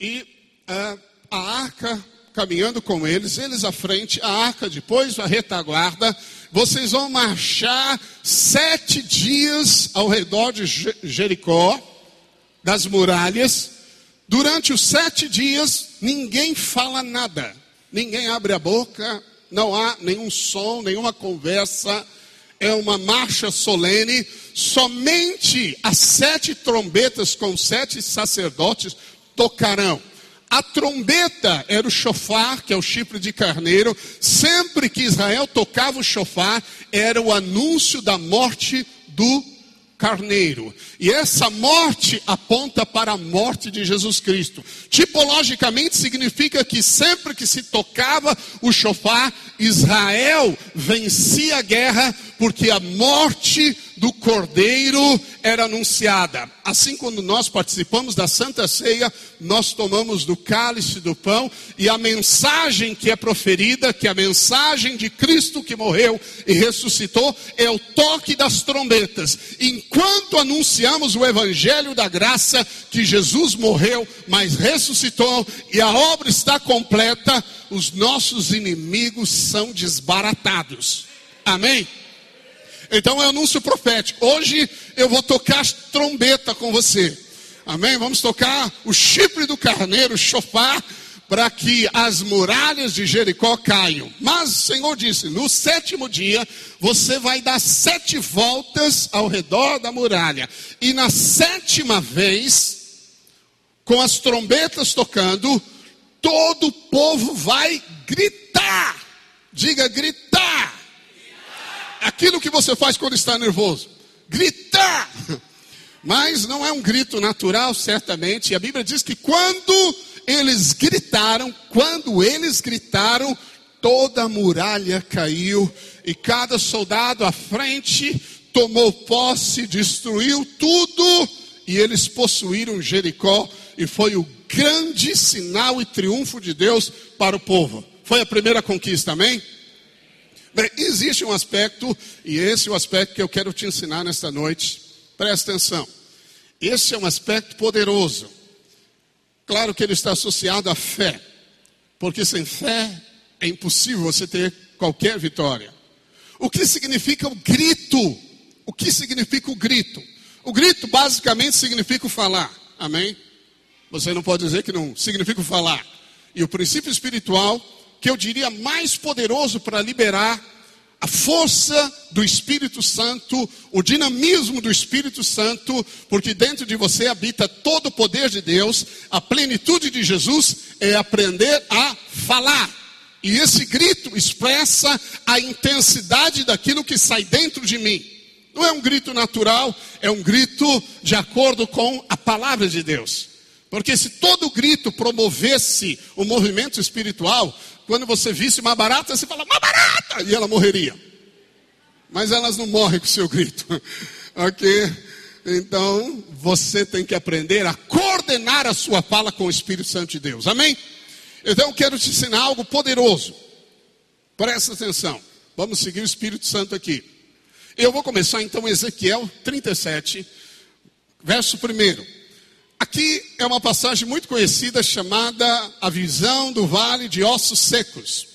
e uh, a arca caminhando com eles, eles à frente, a arca depois, a retaguarda. Vocês vão marchar sete dias ao redor de Jericó, das muralhas. Durante os sete dias, ninguém fala nada, ninguém abre a boca, não há nenhum som, nenhuma conversa. É uma marcha solene. Somente as sete trombetas com sete sacerdotes tocarão. A trombeta era o chofar, que é o chifre de carneiro. Sempre que Israel tocava o chofar, era o anúncio da morte do carneiro. E essa morte aponta para a morte de Jesus Cristo. Tipologicamente significa que sempre que se tocava o chofar, Israel vencia a guerra, porque a morte do cordeiro era anunciada. Assim, quando nós participamos da Santa Ceia, nós tomamos do cálice do pão e a mensagem que é proferida, que é a mensagem de Cristo que morreu e ressuscitou, é o toque das trombetas. Enquanto anunciamos o evangelho da graça que Jesus morreu, mas ressuscitou e a obra está completa, os nossos inimigos são desbaratados. Amém? Então é anúncio profético. Hoje eu vou tocar trombeta com você. Amém? Vamos tocar o chifre do carneiro, chofar, para que as muralhas de Jericó caiam. Mas o Senhor disse: no sétimo dia, você vai dar sete voltas ao redor da muralha. E na sétima vez, com as trombetas tocando, todo o povo vai gritar. Diga gritar aquilo que você faz quando está nervoso: gritar. Mas não é um grito natural, certamente. E a Bíblia diz que quando eles gritaram, quando eles gritaram, toda a muralha caiu e cada soldado à frente tomou posse, destruiu tudo e eles possuíram Jericó e foi o grande sinal e triunfo de Deus para o povo. Foi a primeira conquista, amém? Existe um aspecto, e esse é o aspecto que eu quero te ensinar nesta noite. Presta atenção. Esse é um aspecto poderoso. Claro que ele está associado à fé, porque sem fé é impossível você ter qualquer vitória. O que significa o grito? O que significa o grito? O grito basicamente significa falar. Amém? Você não pode dizer que não significa falar. E o princípio espiritual que eu diria mais poderoso para liberar a força do Espírito Santo, o dinamismo do Espírito Santo, porque dentro de você habita todo o poder de Deus, a plenitude de Jesus é aprender a falar. E esse grito expressa a intensidade daquilo que sai dentro de mim. Não é um grito natural, é um grito de acordo com a palavra de Deus. Porque se todo grito promovesse o movimento espiritual, quando você visse uma barata, você fala, uma barata! E ela morreria. Mas elas não morrem com o seu grito. ok? Então, você tem que aprender a coordenar a sua fala com o Espírito Santo de Deus. Amém? Então, quero te ensinar algo poderoso. Presta atenção. Vamos seguir o Espírito Santo aqui. Eu vou começar então Ezequiel 37, verso 1. Aqui é uma passagem muito conhecida chamada A Visão do Vale de Ossos Secos.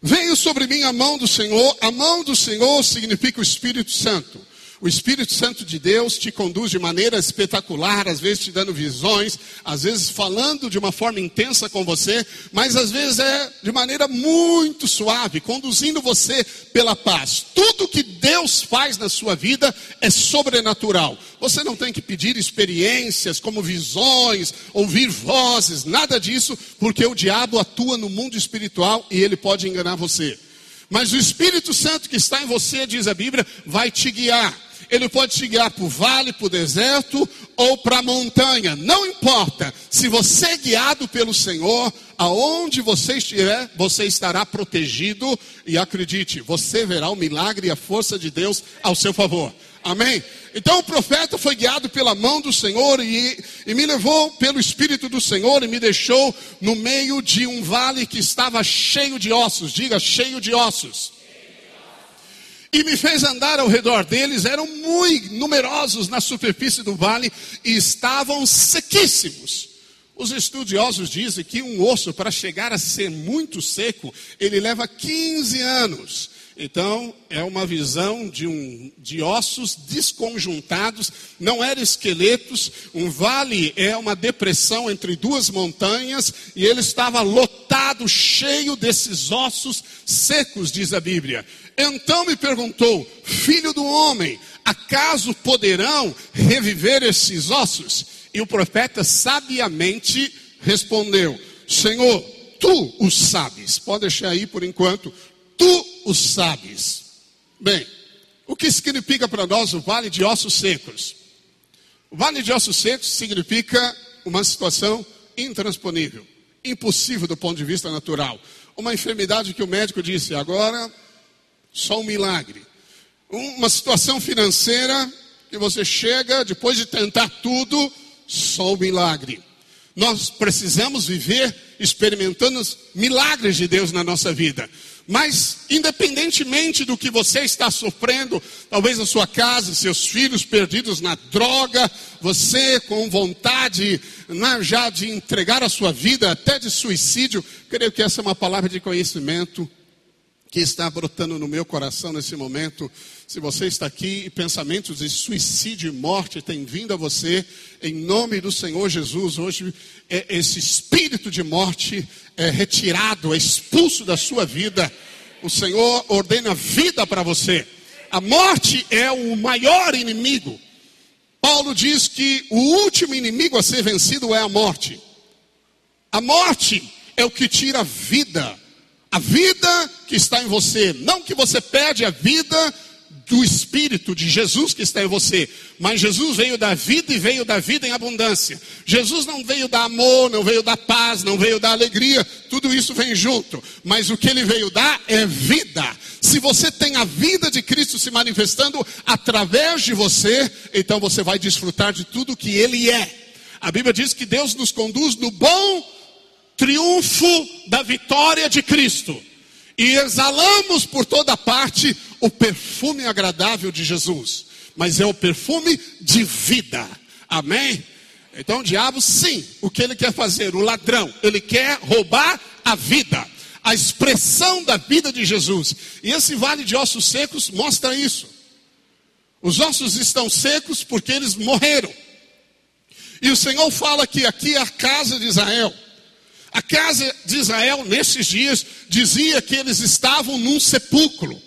Veio sobre mim a mão do Senhor, a mão do Senhor significa o Espírito Santo. O Espírito Santo de Deus te conduz de maneira espetacular, às vezes te dando visões, às vezes falando de uma forma intensa com você, mas às vezes é de maneira muito suave, conduzindo você pela paz. Tudo que Deus faz na sua vida é sobrenatural. Você não tem que pedir experiências como visões, ouvir vozes, nada disso, porque o diabo atua no mundo espiritual e ele pode enganar você. Mas o Espírito Santo que está em você, diz a Bíblia, vai te guiar ele pode te guiar para o vale, para o deserto ou para a montanha. Não importa. Se você é guiado pelo Senhor, aonde você estiver, você estará protegido. E acredite, você verá o milagre e a força de Deus ao seu favor. Amém? Então o profeta foi guiado pela mão do Senhor e, e, me levou pelo Espírito do Senhor e me deixou no meio de um vale que estava cheio de ossos. Diga, cheio de ossos e me fez andar ao redor deles, eram muito numerosos na superfície do vale e estavam sequíssimos. Os estudiosos dizem que um osso, para chegar a ser muito seco, ele leva 15 anos. Então, é uma visão de, um, de ossos desconjuntados, não eram esqueletos. Um vale é uma depressão entre duas montanhas, e ele estava lotado, cheio desses ossos secos, diz a Bíblia. Então me perguntou, filho do homem, acaso poderão reviver esses ossos? E o profeta sabiamente respondeu: Senhor, tu os sabes. Pode deixar aí por enquanto, tu os sabes. Bem, o que significa para nós o vale de ossos secos? O vale de ossos secos significa uma situação intransponível, impossível do ponto de vista natural. Uma enfermidade que o médico disse, agora só um milagre. Uma situação financeira que você chega, depois de tentar tudo, só um milagre. Nós precisamos viver experimentando os milagres de Deus na nossa vida. Mas, independentemente do que você está sofrendo, talvez a sua casa, seus filhos perdidos na droga, você com vontade né, já de entregar a sua vida, até de suicídio, creio que essa é uma palavra de conhecimento que está brotando no meu coração nesse momento. Se você está aqui e pensamentos de suicídio e morte têm vindo a você, em nome do Senhor Jesus, hoje é, esse espírito de morte é retirado, é expulso da sua vida. O Senhor ordena vida para você. A morte é o maior inimigo. Paulo diz que o último inimigo a ser vencido é a morte. A morte é o que tira a vida a vida que está em você. Não que você perde a vida do Espírito de Jesus que está em você, mas Jesus veio da vida e veio da vida em abundância. Jesus não veio dar amor, não veio dar paz, não veio dar alegria, tudo isso vem junto, mas o que ele veio dar é vida. Se você tem a vida de Cristo se manifestando através de você, então você vai desfrutar de tudo que ele é. A Bíblia diz que Deus nos conduz no bom triunfo da vitória de Cristo. E exalamos por toda parte o perfume agradável de Jesus. Mas é o perfume de vida. Amém? Então o diabo, sim, o que ele quer fazer? O ladrão, ele quer roubar a vida, a expressão da vida de Jesus. E esse vale de ossos secos mostra isso. Os ossos estão secos porque eles morreram. E o Senhor fala que aqui é a casa de Israel. A casa de Israel, nesses dias, dizia que eles estavam num sepulcro,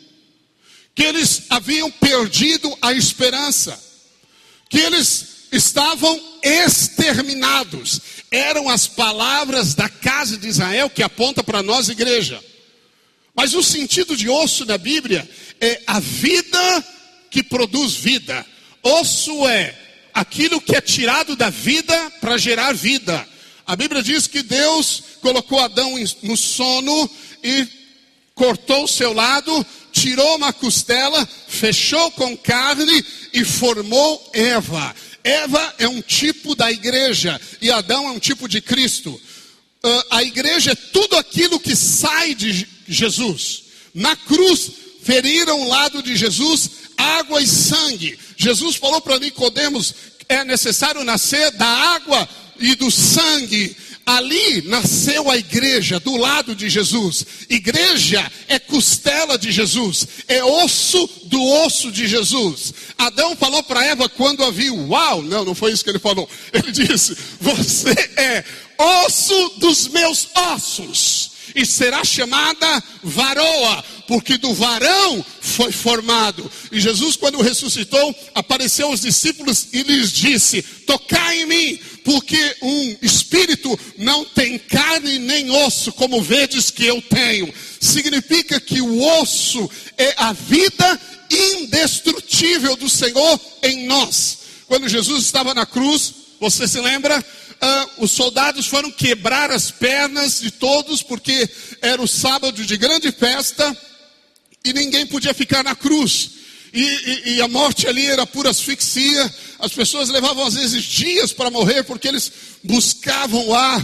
que eles haviam perdido a esperança, que eles estavam exterminados. Eram as palavras da casa de Israel que aponta para nós, igreja. Mas o sentido de osso na Bíblia é a vida que produz vida. Osso é aquilo que é tirado da vida para gerar vida. A Bíblia diz que Deus colocou Adão no sono e cortou o seu lado, tirou uma costela, fechou com carne e formou Eva. Eva é um tipo da igreja e Adão é um tipo de Cristo. Uh, a igreja é tudo aquilo que sai de Jesus. Na cruz, feriram o lado de Jesus água e sangue. Jesus falou para Nicodemos: é necessário nascer da água e do sangue. Ali nasceu a igreja, do lado de Jesus. Igreja é costela de Jesus, é osso do osso de Jesus. Adão falou para Eva quando a viu: Uau, não, não foi isso que ele falou. Ele disse: Você é osso dos meus ossos e será chamada varoa, porque do varão foi formado. E Jesus, quando ressuscitou, apareceu aos discípulos e lhes disse: Tocai em mim, porque um espírito não tem carne nem osso, como vedes que eu tenho. Significa que o osso é a vida indestrutível do Senhor em nós. Quando Jesus estava na cruz, você se lembra? ah, os soldados foram quebrar as pernas de todos, porque era o sábado de grande festa e ninguém podia ficar na cruz. E, e, e, a morte ali era pura asfixia. As pessoas levavam às vezes dias para morrer, porque eles buscavam ar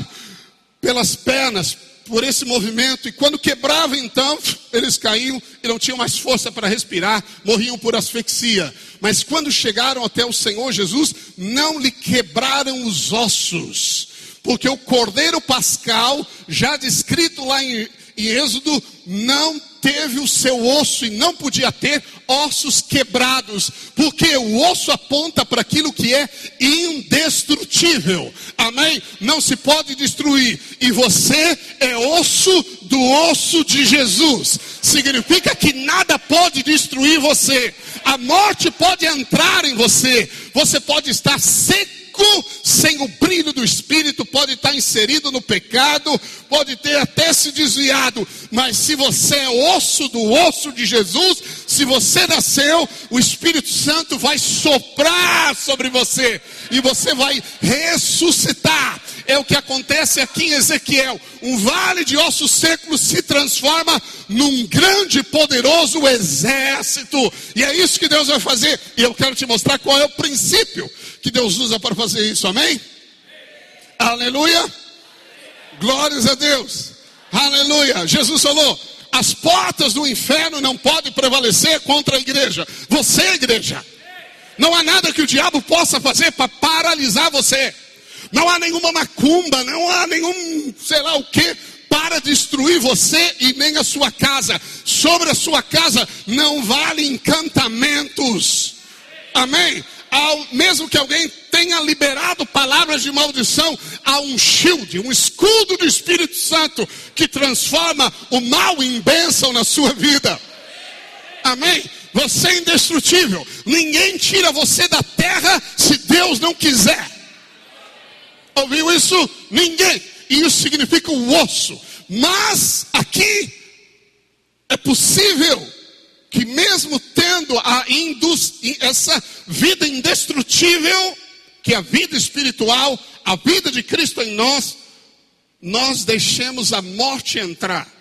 pelas pernas, por esse movimento, e quando quebravam então, eles caíam e não tinham mais força para respirar, morriam por asfixia. Mas quando chegaram até o Senhor Jesus, não lhe quebraram os ossos, porque o cordeiro pascal, já descrito lá em, em Êxodo, não teve o seu osso e não podia ter ossos quebrados, porque o osso aponta para aquilo que é indestrutível. Amém? Não se pode destruir. E você é osso do osso de Jesus. Significa que nada pode destruir você. A morte pode entrar em você. Você pode estar seco sem o brilho do Espírito, pode estar inserido no pecado, pode ter até se desviado, mas se você é osso do osso de Jesus, se você nasceu, o Espírito Santo vai soprar sobre você e você vai ressuscitar. É o que acontece aqui em Ezequiel. Um vale de ossos secos se transforma num grande e poderoso exército. E é isso que Deus vai fazer. E eu quero te mostrar qual é o princípio que Deus usa para fazer isso, amém? Aleluia! Glórias a Deus! Aleluia! Jesus falou: as portas do inferno não podem prevalecer contra a igreja. Você é igreja. Não há nada que o diabo possa fazer para paralisar você. Não há nenhuma macumba, não há nenhum, sei lá o que, para destruir você e nem a sua casa. Sobre a sua casa não vale encantamentos. Amém? ao, mesmo que alguém tenha liberado palavras de maldição, há um shield, um escudo do Espírito Santo que transforma o mal em bênção na sua vida. Amém? Você é indestrutível. Ninguém tira você da terra se Deus não quiser. Ouviu isso? Ninguém. E isso significa o osso. Mas aqui é possível que mesmo tendo a essa vida indestrutível, que é a vida espiritual, a vida de Cristo em nós, nós deixemos a morte entrar.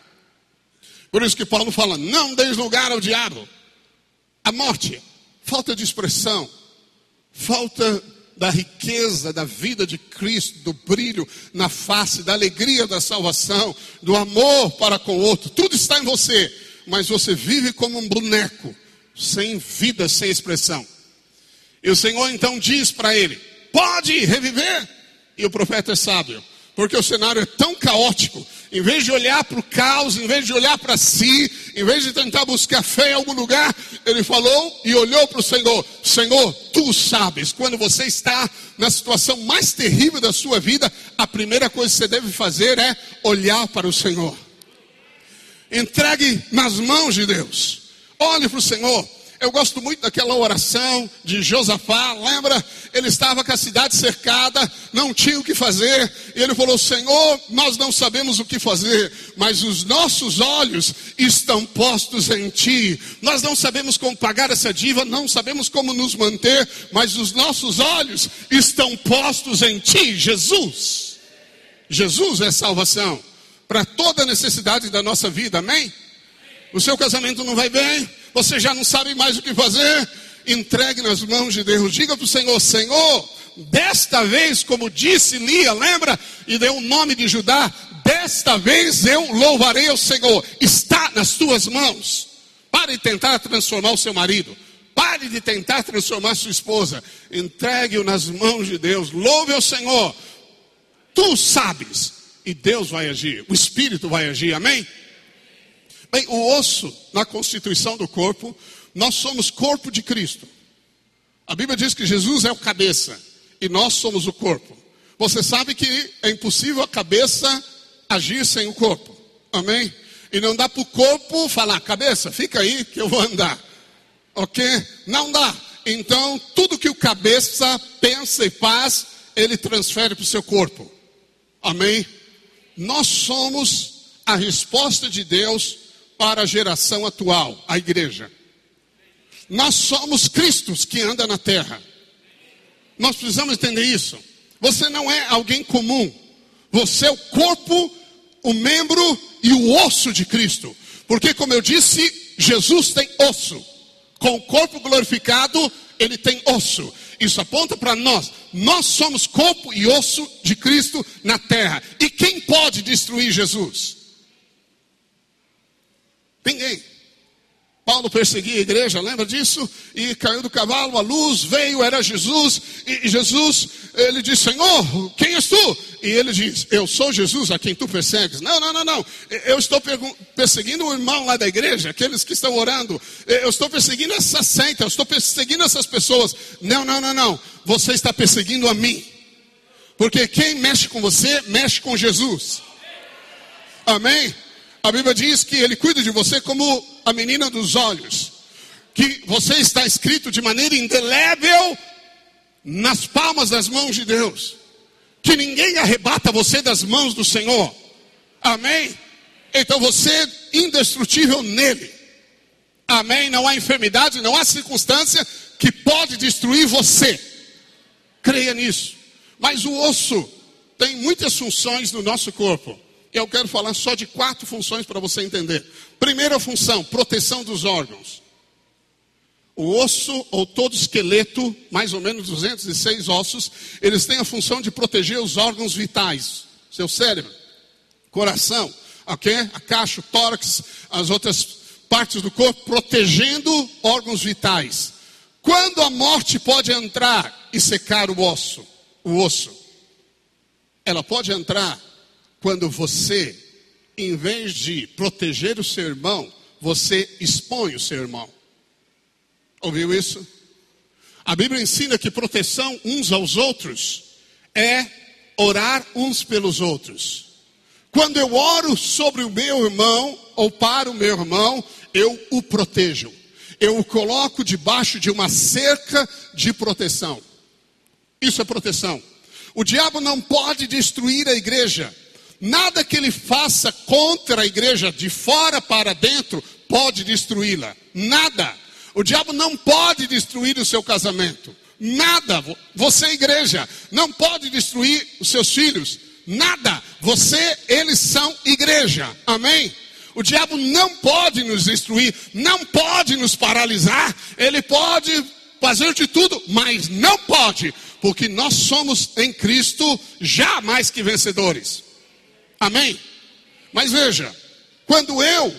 Por isso que Paulo fala: não deis lugar ao diabo. A morte, falta de expressão, falta da riqueza da vida de Cristo, do brilho na face, da alegria da salvação, do amor para com o outro, tudo está em você mas você vive como um boneco, sem vida, sem expressão. E o Senhor então diz para ele: pode reviver. E o profeta é sábio, porque o cenário é tão caótico. Em vez de olhar para o caos, em vez de olhar para si, em vez de tentar buscar fé em algum lugar, ele falou e olhou para o Senhor: Senhor, tu sabes, quando você está na situação mais terrível da sua vida, a primeira coisa que você deve fazer é olhar para o Senhor. Entregue nas mãos de Deus. Olhe para o Senhor. Eu gosto muito daquela oração de Josafá, lembra? Ele estava com a cidade cercada, não tinha o que fazer, e ele falou: Senhor, nós não sabemos o que fazer, mas os nossos olhos estão postos em Ti. Nós não sabemos como pagar essa dívida, não sabemos como nos manter, mas os nossos olhos estão postos em Ti, Jesus. Jesus é salvação para toda necessidade da nossa vida, amém? O seu casamento não vai bem, você já não sabe mais o que fazer, entregue nas mãos de Deus. Diga para o Senhor: Senhor, desta vez, como disse Lia, lembra? E deu o nome de Judá: desta vez eu louvarei o Senhor, está nas tuas mãos. Pare de tentar transformar o seu marido. Pare de tentar transformar sua esposa. Entregue-o nas mãos de Deus. Louve o Senhor. Tu sabes e Deus vai agir, o Espírito vai agir, amém? Bem, o osso na constituição do corpo, nós somos corpo de Cristo. A Bíblia diz que Jesus é o cabeça e nós somos o corpo. Você sabe que é impossível a cabeça agir sem o corpo, amém? E não dá para o corpo falar, cabeça, fica aí que eu vou andar, ok? Não dá. Então, tudo que o cabeça pensa e faz, ele transfere para o seu corpo, amém? Nós somos a resposta de Deus para a geração atual, a igreja. Nós somos Cristos que anda na terra. Nós precisamos entender isso. Você não é alguém comum. Você é o corpo, o membro e o osso de Cristo. Porque, como eu disse, Jesus tem osso. Com o corpo glorificado, ele tem osso. Isso aponta para nós. Nós somos corpo e osso de Cristo na terra. E quem pode destruir Jesus? Ninguém. Paulo perseguia a igreja, lembra disso? E caiu do cavalo, a luz veio, era Jesus, e Jesus, ele disse: Senhor, quem és tu? E ele diz: Eu sou Jesus a quem tu persegues. Não, não, não, não. Eu estou perseguindo o irmão lá da igreja, aqueles que estão orando. Eu estou perseguindo essa seita, eu estou perseguindo essas pessoas. Não, não, não, não. Você está perseguindo a mim. Porque quem mexe com você, mexe com Jesus. Amém? A Bíblia diz que ele cuida de você como a menina dos olhos. Que você está escrito de maneira indelével nas palmas das mãos de Deus. Que ninguém arrebata você das mãos do Senhor. Amém? Então você é indestrutível nele. Amém? Não há enfermidade, não há circunstância que pode destruir você. Creia nisso. Mas o osso tem muitas funções no nosso corpo. Eu quero falar só de quatro funções para você entender. Primeira função, proteção dos órgãos. O osso ou todo esqueleto, mais ou menos 206 ossos, eles têm a função de proteger os órgãos vitais. Seu cérebro, coração, ok? A caixa, o tórax, as outras partes do corpo, protegendo órgãos vitais. Quando a morte pode entrar e secar o osso, o osso, ela pode entrar quando você, em vez de proteger o seu irmão, você expõe o seu irmão. Ouviu isso? A Bíblia ensina que proteção uns aos outros é orar uns pelos outros. Quando eu oro sobre o meu irmão ou para o meu irmão, eu o protejo. Eu o coloco debaixo de uma cerca de proteção. Isso é proteção. O diabo não pode destruir a igreja. Nada que ele faça contra a igreja, de fora para dentro, pode destruí-la. Nada. O diabo não pode destruir o seu casamento. Nada. Você, igreja, não pode destruir os seus filhos. Nada. Você, eles são igreja. Amém? O diabo não pode nos destruir, não pode nos paralisar. Ele pode fazer de tudo, mas não pode, porque nós somos em Cristo já mais que vencedores. Amém? Mas veja, quando eu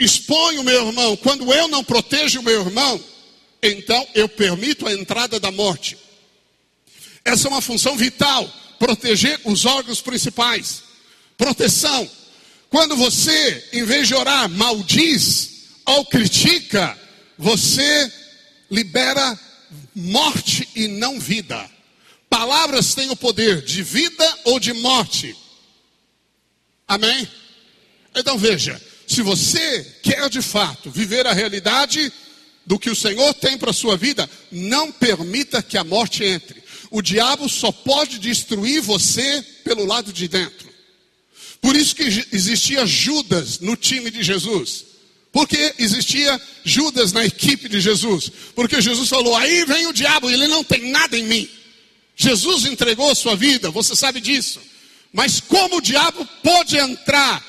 exponho o meu irmão, quando eu não protejo o meu irmão, então eu permito a entrada da morte. Essa é uma função vital, proteger os órgãos principais. Proteção. Quando você, em vez de orar, maldiz ou critica, você libera morte e não vida. Palavras têm o poder de vida ou de morte. Amém? Então veja, se você quer de fato viver a realidade do que o Senhor tem para a sua vida, não permita que a morte entre. O diabo só pode destruir você pelo lado de dentro. Por isso que existia Judas no time de Jesus. Porque existia Judas na equipe de Jesus. Porque Jesus falou: aí vem o diabo, ele não tem nada em mim. Jesus entregou a sua vida, você sabe disso. Mas como o diabo pôde entrar?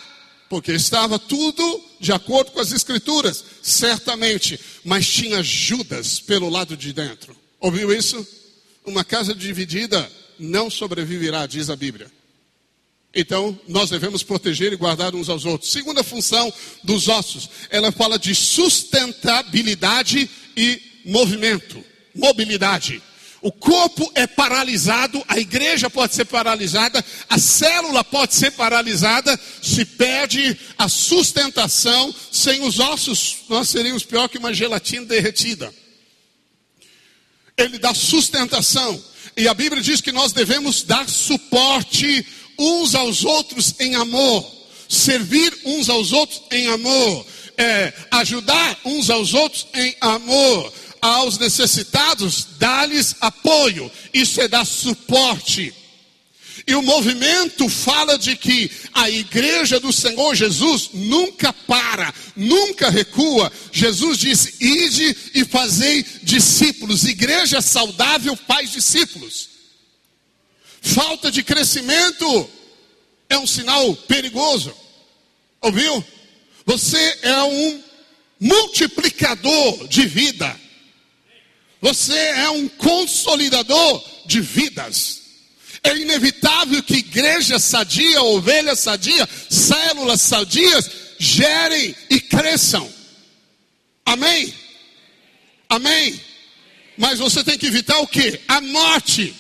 Porque estava tudo de acordo com as escrituras, certamente, mas tinha Judas pelo lado de dentro. Ouviu isso? Uma casa dividida não sobreviverá, diz a Bíblia. Então, nós devemos proteger e guardar uns aos outros. Segunda função dos ossos, ela fala de sustentabilidade e movimento, mobilidade. O corpo é paralisado, a igreja pode ser paralisada, a célula pode ser paralisada, se perde a sustentação. Sem os ossos, nós seríamos pior que uma gelatina derretida. Ele dá sustentação. E a Bíblia diz que nós devemos dar suporte uns aos outros em amor, servir uns aos outros em amor, é, ajudar uns aos outros em amor aos necessitados, dá-lhes apoio, isso é dar suporte. E o movimento fala de que a igreja do Senhor Jesus nunca para, nunca recua. Jesus disse: Ide e fazei discípulos. Igreja saudável faz discípulos. Falta de crescimento é um sinal perigoso. Ouviu? Você é um multiplicador de vida. Você é um consolidador de vidas. É inevitável que igreja sadia, ovelha sadia, células sadias gerem e cresçam. Amém? Amém? Mas você tem que evitar o que? A morte.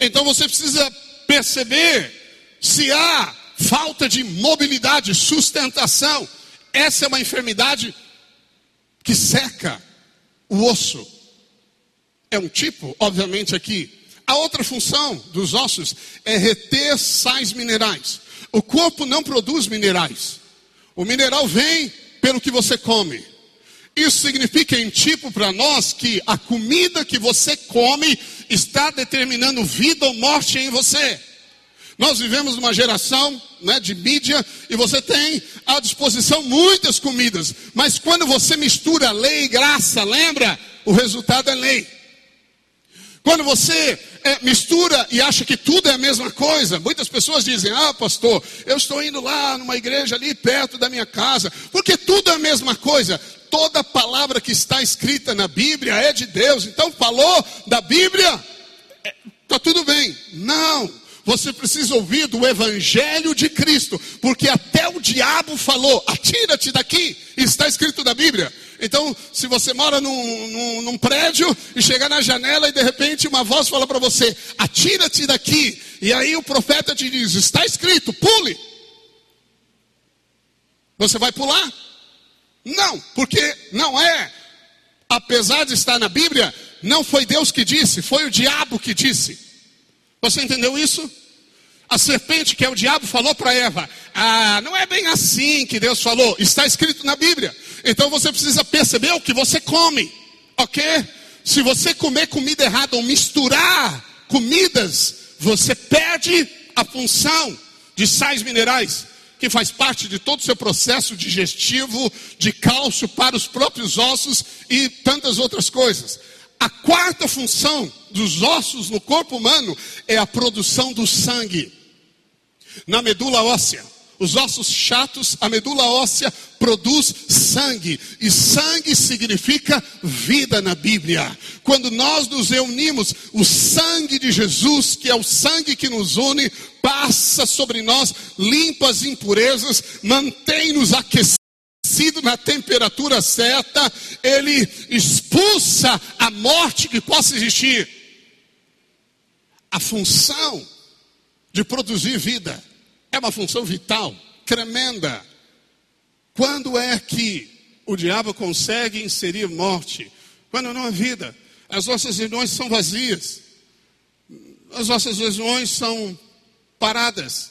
Então você precisa perceber se há falta de mobilidade, sustentação. Essa é uma enfermidade que seca o osso. É um tipo, obviamente, aqui. A outra função dos ossos é reter sais minerais. O corpo não produz minerais. O mineral vem pelo que você come. Isso significa em tipo para nós que a comida que você come está determinando vida ou morte em você. Nós vivemos numa geração né, de mídia e você tem à disposição muitas comidas, mas quando você mistura lei e graça, lembra? O resultado é lei. Quando você é, mistura e acha que tudo é a mesma coisa, muitas pessoas dizem: Ah, pastor, eu estou indo lá numa igreja ali perto da minha casa, porque tudo é a mesma coisa. Toda palavra que está escrita na Bíblia é de Deus, então falou da Bíblia, está é, tudo bem. Não. Você precisa ouvir do Evangelho de Cristo, porque até o diabo falou: atira-te daqui, está escrito na Bíblia. Então, se você mora num, num, num prédio e chegar na janela e de repente uma voz fala para você: atira-te daqui, e aí o profeta te diz: está escrito, pule. Você vai pular? Não, porque não é. Apesar de estar na Bíblia, não foi Deus que disse, foi o diabo que disse. Você entendeu isso? A serpente, que é o diabo, falou para Eva: Ah, não é bem assim que Deus falou, está escrito na Bíblia. Então você precisa perceber o que você come, ok? Se você comer comida errada ou misturar comidas, você perde a função de sais minerais, que faz parte de todo o seu processo digestivo, de cálcio para os próprios ossos e tantas outras coisas. A quarta função dos ossos no corpo humano é a produção do sangue. Na medula óssea, os ossos chatos, a medula óssea produz sangue, e sangue significa vida na Bíblia. Quando nós nos reunimos, o sangue de Jesus, que é o sangue que nos une, passa sobre nós, limpa as impurezas, mantém-nos aquecidos aquecido na temperatura certa, ele expulsa a morte que possa existir. A função de produzir vida é uma função vital, tremenda. Quando é que o diabo consegue inserir morte? Quando não há vida. As nossas reuniões são vazias. As nossas reuniões são paradas.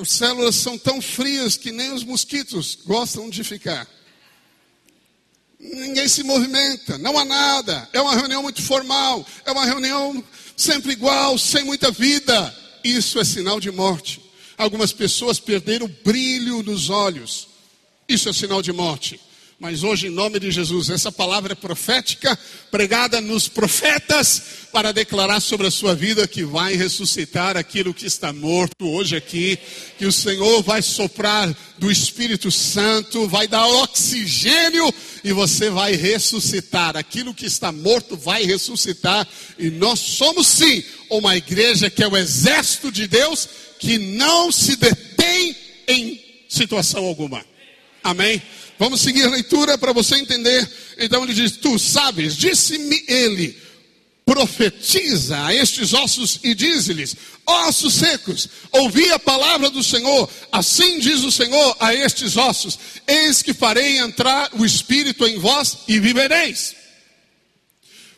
As células são tão frias que nem os mosquitos gostam de ficar. Ninguém se movimenta, não há nada. É uma reunião muito formal, é uma reunião sempre igual, sem muita vida. Isso é sinal de morte. Algumas pessoas perderam o brilho nos olhos. Isso é sinal de morte. Mas hoje, em nome de Jesus, essa palavra é profética, pregada nos profetas, para declarar sobre a sua vida que vai ressuscitar aquilo que está morto hoje aqui, que o Senhor vai soprar do Espírito Santo, vai dar oxigênio e você vai ressuscitar. Aquilo que está morto vai ressuscitar. E nós somos sim uma igreja que é o exército de Deus que não se detém em situação alguma. Amém? Vamos seguir a leitura para você entender. Então ele diz: Tu sabes, disse-me ele, profetiza a estes ossos e diz-lhes: Ossos secos, ouvi a palavra do Senhor. Assim diz o Senhor a estes ossos: Eis que farei entrar o espírito em vós e vivereis.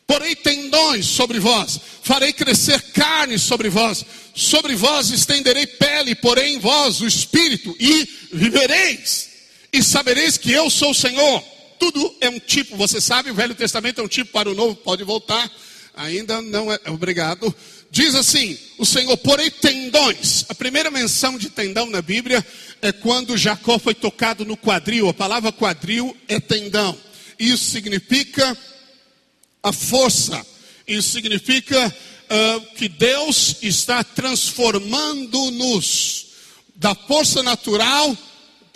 Porei tendões sobre vós, farei crescer carne sobre vós, sobre vós estenderei pele, porém em vós o espírito e vivereis e sabereis que eu sou o Senhor. Tudo é um tipo, você sabe, o Velho Testamento é um tipo para o Novo, pode voltar. Ainda não é, obrigado. Diz assim: o Senhor, porém, tendões. A primeira menção de tendão na Bíblia é quando Jacó foi tocado no quadril. A palavra quadril é tendão. Isso significa a força. Isso significa uh, que Deus está transformando-nos da força natural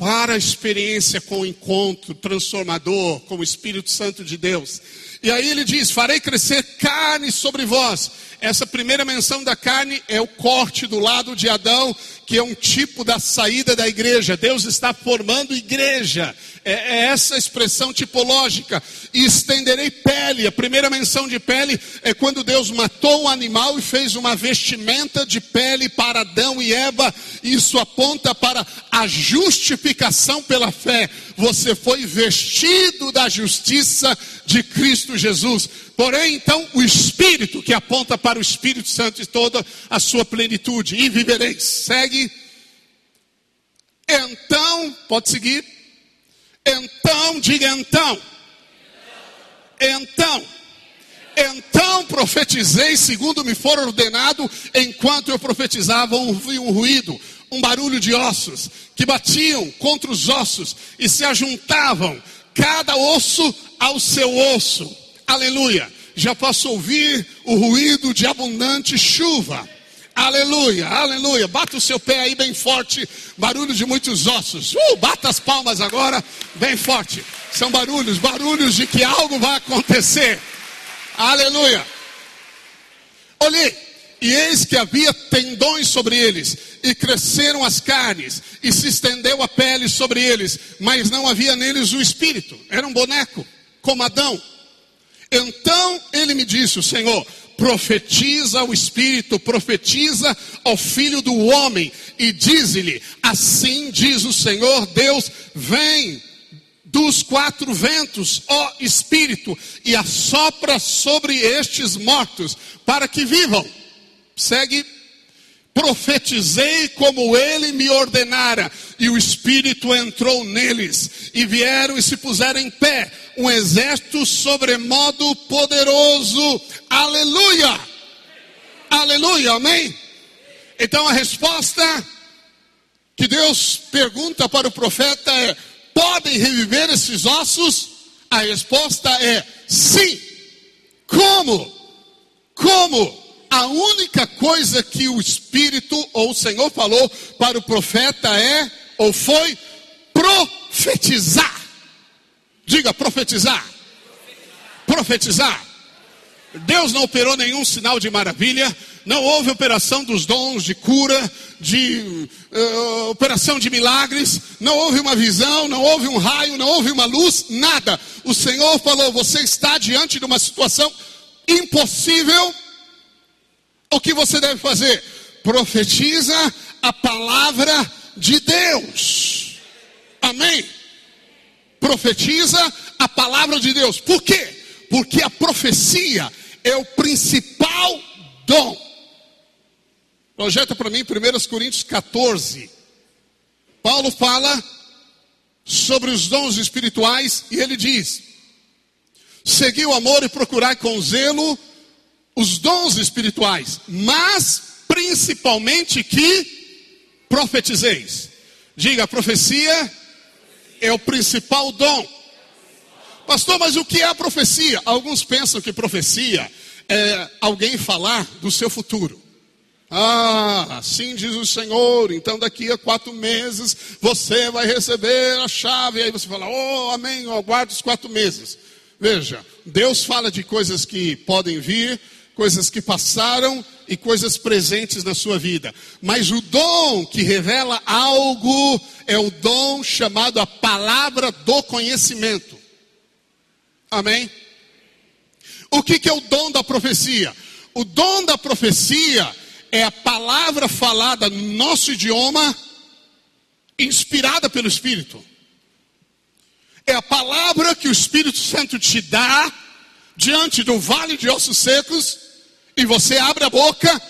para a experiência com o encontro transformador com o Espírito Santo de Deus. E aí ele diz: Farei crescer carne sobre vós. Essa primeira menção da carne é o corte do lado de Adão, que é um tipo da saída da igreja. Deus está formando igreja. É, é essa expressão tipológica. E estenderei pele. A primeira menção de pele é quando Deus matou o animal e fez uma vestimenta de pele para Adão e Eva. Isso aponta para a justificação pela fé. Você foi vestido da justiça de Cristo Jesus. Porém, então, o Espírito que aponta para o Espírito Santo e toda a sua plenitude. E vivereis. Segue. Então, pode seguir. Então, diga então. Então. Então profetizei segundo me for ordenado, enquanto eu profetizava, ouvi um ruído, um barulho de ossos, que batiam contra os ossos e se ajuntavam, cada osso ao seu osso. Aleluia. Já posso ouvir o ruído de abundante chuva. Aleluia, aleluia. Bata o seu pé aí bem forte. Barulho de muitos ossos. Uh, bata as palmas agora, bem forte. São barulhos, barulhos de que algo vai acontecer. Aleluia. Olhei, e eis que havia tendões sobre eles, e cresceram as carnes, e se estendeu a pele sobre eles, mas não havia neles o espírito. Era um boneco, como Adão. Então ele me disse, o Senhor, profetiza ao Espírito, profetiza ao Filho do Homem, e diz-lhe: Assim diz o Senhor Deus: Vem dos quatro ventos, ó Espírito, e assopra sobre estes mortos, para que vivam. Segue profetizei como ele me ordenara, e o Espírito entrou neles, e vieram e se puseram em pé, um exército sobremodo poderoso, aleluia, aleluia, amém? Então a resposta que Deus pergunta para o profeta é: podem reviver esses ossos? A resposta é sim. Como? Como? A única coisa que o Espírito ou o Senhor falou para o profeta é, ou foi, profetizar. Diga, profetizar. Profetizar. Deus não operou nenhum sinal de maravilha, não houve operação dos dons de cura, de uh, operação de milagres, não houve uma visão, não houve um raio, não houve uma luz, nada. O Senhor falou: você está diante de uma situação impossível o que você deve fazer? Profetiza a palavra de Deus. Amém? Profetiza a palavra de Deus. Por quê? Porque a profecia é o principal dom. Projeta para mim 1 Coríntios 14. Paulo fala sobre os dons espirituais e ele diz: Segui o amor e procurai com zelo os dons espirituais, mas principalmente que profetizeis. Diga, profecia é o principal dom. Pastor, mas o que é a profecia? Alguns pensam que profecia é alguém falar do seu futuro. Ah, assim diz o Senhor, então daqui a quatro meses você vai receber a chave. Aí você fala, oh, amém, eu aguardo os quatro meses. Veja, Deus fala de coisas que podem vir, coisas que passaram e coisas presentes na sua vida. Mas o dom que revela algo é o dom chamado a palavra do conhecimento. Amém? O que, que é o dom da profecia? O dom da profecia é a palavra falada no nosso idioma, inspirada pelo Espírito. É a palavra que o Espírito Santo te dá diante do vale de ossos secos e você abre a boca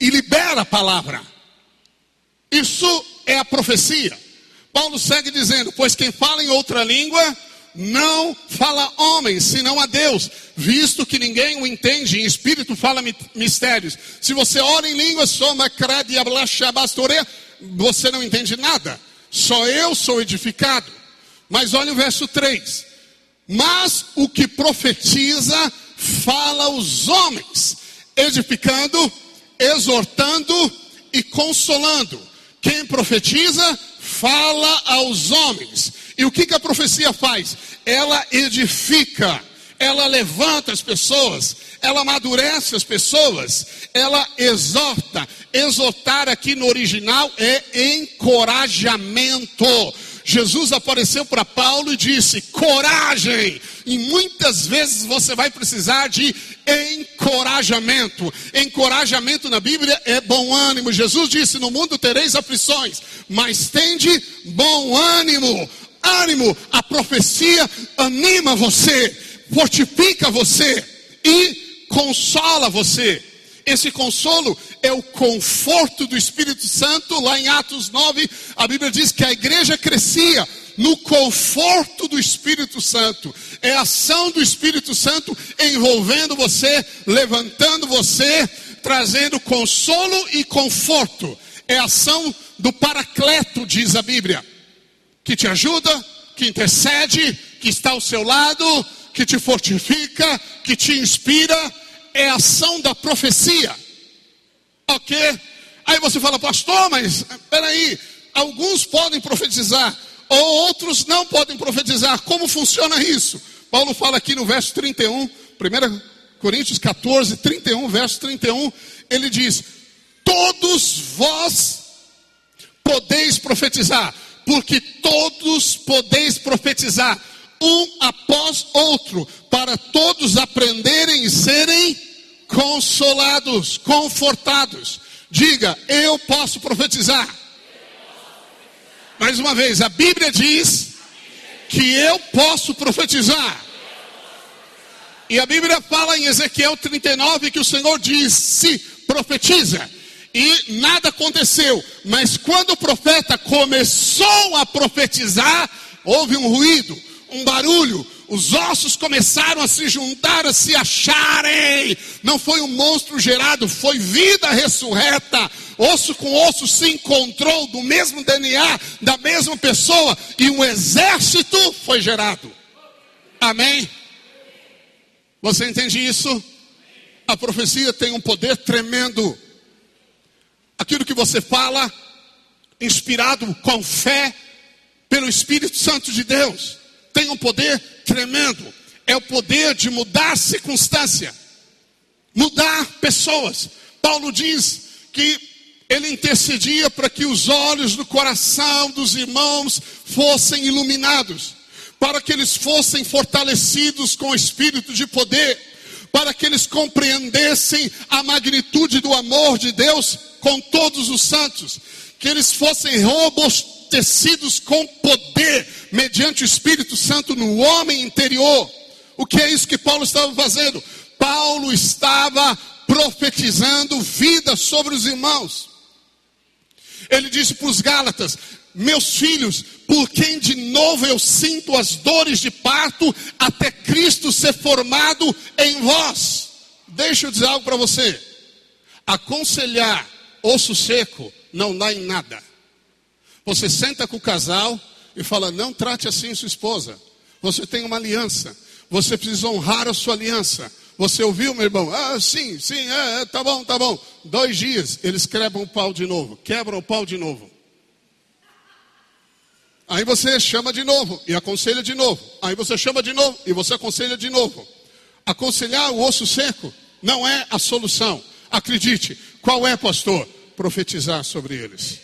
e libera a palavra. Isso é a profecia. Paulo segue dizendo: Pois quem fala em outra língua não fala homem, senão a Deus, visto que ninguém o entende, em espírito fala mistérios. Se você ora em língua, soma você não entende nada. Só eu sou edificado. Mas olha o verso 3. Mas o que profetiza fala aos homens, edificando, exortando e consolando. Quem profetiza, fala aos homens. E o que, que a profecia faz? Ela edifica, ela levanta as pessoas, ela amadurece as pessoas, ela exorta. Exortar aqui no original é encorajamento. Jesus apareceu para Paulo e disse: coragem. E muitas vezes você vai precisar de encorajamento. Encorajamento na Bíblia é bom ânimo. Jesus disse: No mundo tereis aflições, mas tende bom ânimo. Ânimo, a profecia anima você, fortifica você e consola você. Esse consolo é o conforto do Espírito Santo. Lá em Atos 9, a Bíblia diz que a igreja crescia no conforto do Espírito Santo. É a ação do Espírito Santo envolvendo você, levantando você, trazendo consolo e conforto. É a ação do Paracleto, diz a Bíblia, que te ajuda, que intercede, que está ao seu lado, que te fortifica, que te inspira. É a ação da profecia. Ok? Aí você fala, pastor, mas peraí, alguns podem profetizar ou outros não podem profetizar. Como funciona isso? Paulo fala aqui no verso 31, 1 Coríntios 14, 31, verso 31, ele diz: Todos vós podeis profetizar, porque todos podeis profetizar, um após outro, para todos aprenderem e serem consolados, confortados. Diga, eu posso profetizar. Mais uma vez, a Bíblia diz que eu posso profetizar. E a Bíblia fala em Ezequiel 39 que o Senhor diz: se profetiza. E nada aconteceu. Mas quando o profeta começou a profetizar, houve um ruído, um barulho, os ossos começaram a se juntar, a se acharem. Não foi um monstro gerado, foi vida ressurreta. Osso com osso se encontrou do mesmo DNA, da mesma pessoa, e um exército foi gerado. Amém? Você entende isso? A profecia tem um poder tremendo. Aquilo que você fala, inspirado com fé pelo Espírito Santo de Deus tem um poder tremendo. É o poder de mudar circunstância, mudar pessoas. Paulo diz que ele intercedia para que os olhos do coração dos irmãos fossem iluminados, para que eles fossem fortalecidos com o espírito de poder, para que eles compreendessem a magnitude do amor de Deus com todos os santos, que eles fossem robustos tecidos com poder, mediante o Espírito Santo no homem interior. O que é isso que Paulo estava fazendo? Paulo estava profetizando vida sobre os irmãos. Ele disse para os Gálatas: Meus filhos, por quem de novo eu sinto as dores de parto, até Cristo ser formado em vós. Deixa eu dizer algo para você: aconselhar osso seco não dá em nada. Você senta com o casal e fala: não trate assim sua esposa. Você tem uma aliança. Você precisa honrar a sua aliança. Você ouviu, meu irmão? Ah, sim, sim, é, é, tá bom, tá bom. Dois dias, eles quebram o pau de novo. Quebram o pau de novo. Aí você chama de novo e aconselha de novo. Aí você chama de novo e você aconselha de novo. Aconselhar o osso seco não é a solução. Acredite. Qual é, pastor? Profetizar sobre eles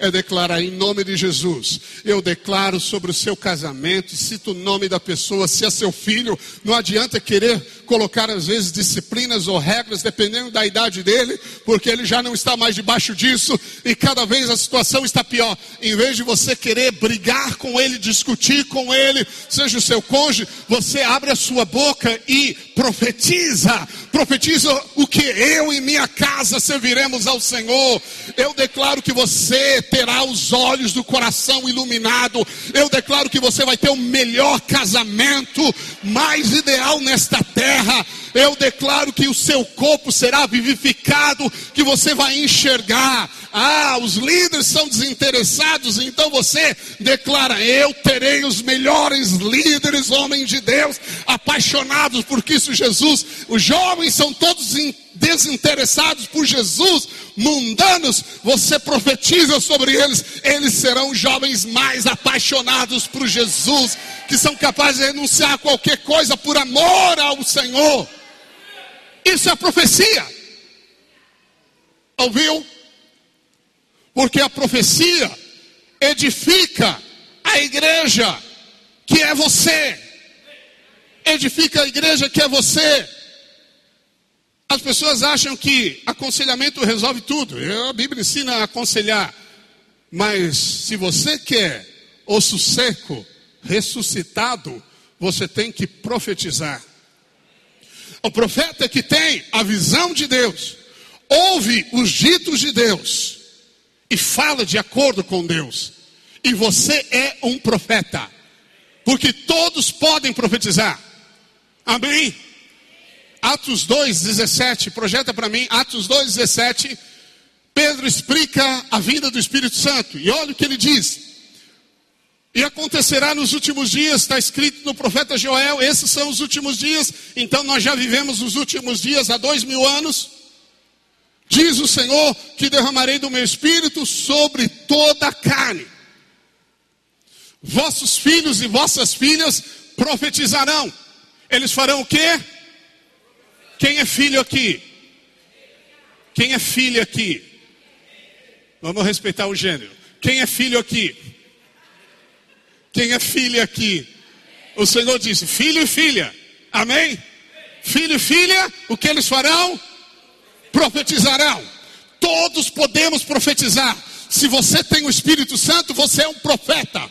é declarar em nome de Jesus. Eu declaro sobre o seu casamento, cito o nome da pessoa, se é seu filho, não adianta querer colocar às vezes disciplinas ou regras, dependendo da idade dele, porque ele já não está mais debaixo disso e cada vez a situação está pior. Em vez de você querer brigar com ele, discutir com ele, seja o seu cônjuge, você abre a sua boca e profetiza, profetiza o que eu e minha casa serviremos ao Senhor. Eu declaro que você terá os olhos do coração iluminado. Eu declaro que você vai ter o melhor casamento, mais ideal nesta terra. Eu declaro que o seu corpo será vivificado, que você vai enxergar. Ah, os líderes são desinteressados, então você declara: Eu terei os melhores líderes, homens de Deus, apaixonados por Cristo Jesus. Os jovens são todos desinteressados por Jesus, mundanos, você profetiza sobre eles, eles serão jovens mais apaixonados por Jesus, que são capazes de renunciar a qualquer coisa por amor ao Senhor. Isso é profecia. Ouviu? Porque a profecia edifica a igreja, que é você. Edifica a igreja, que é você. As pessoas acham que aconselhamento resolve tudo. A Bíblia ensina a aconselhar. Mas se você quer osso seco ressuscitado, você tem que profetizar. O profeta que tem a visão de Deus, ouve os ditos de Deus e fala de acordo com Deus. E você é um profeta, porque todos podem profetizar. Amém? Atos 2:17, projeta para mim, Atos 2:17. Pedro explica a vinda do Espírito Santo, e olha o que ele diz. E acontecerá nos últimos dias, está escrito no profeta Joel, esses são os últimos dias, então nós já vivemos os últimos dias há dois mil anos. Diz o Senhor que derramarei do meu espírito sobre toda a carne. Vossos filhos e vossas filhas profetizarão. Eles farão o quê? Quem é filho aqui? Quem é filho aqui? Vamos respeitar o gênero. Quem é filho aqui? Quem é filha aqui? O Senhor disse: filho e filha. Amém? Filho e filha, o que eles farão? Profetizarão. Todos podemos profetizar. Se você tem o Espírito Santo, você é um profeta.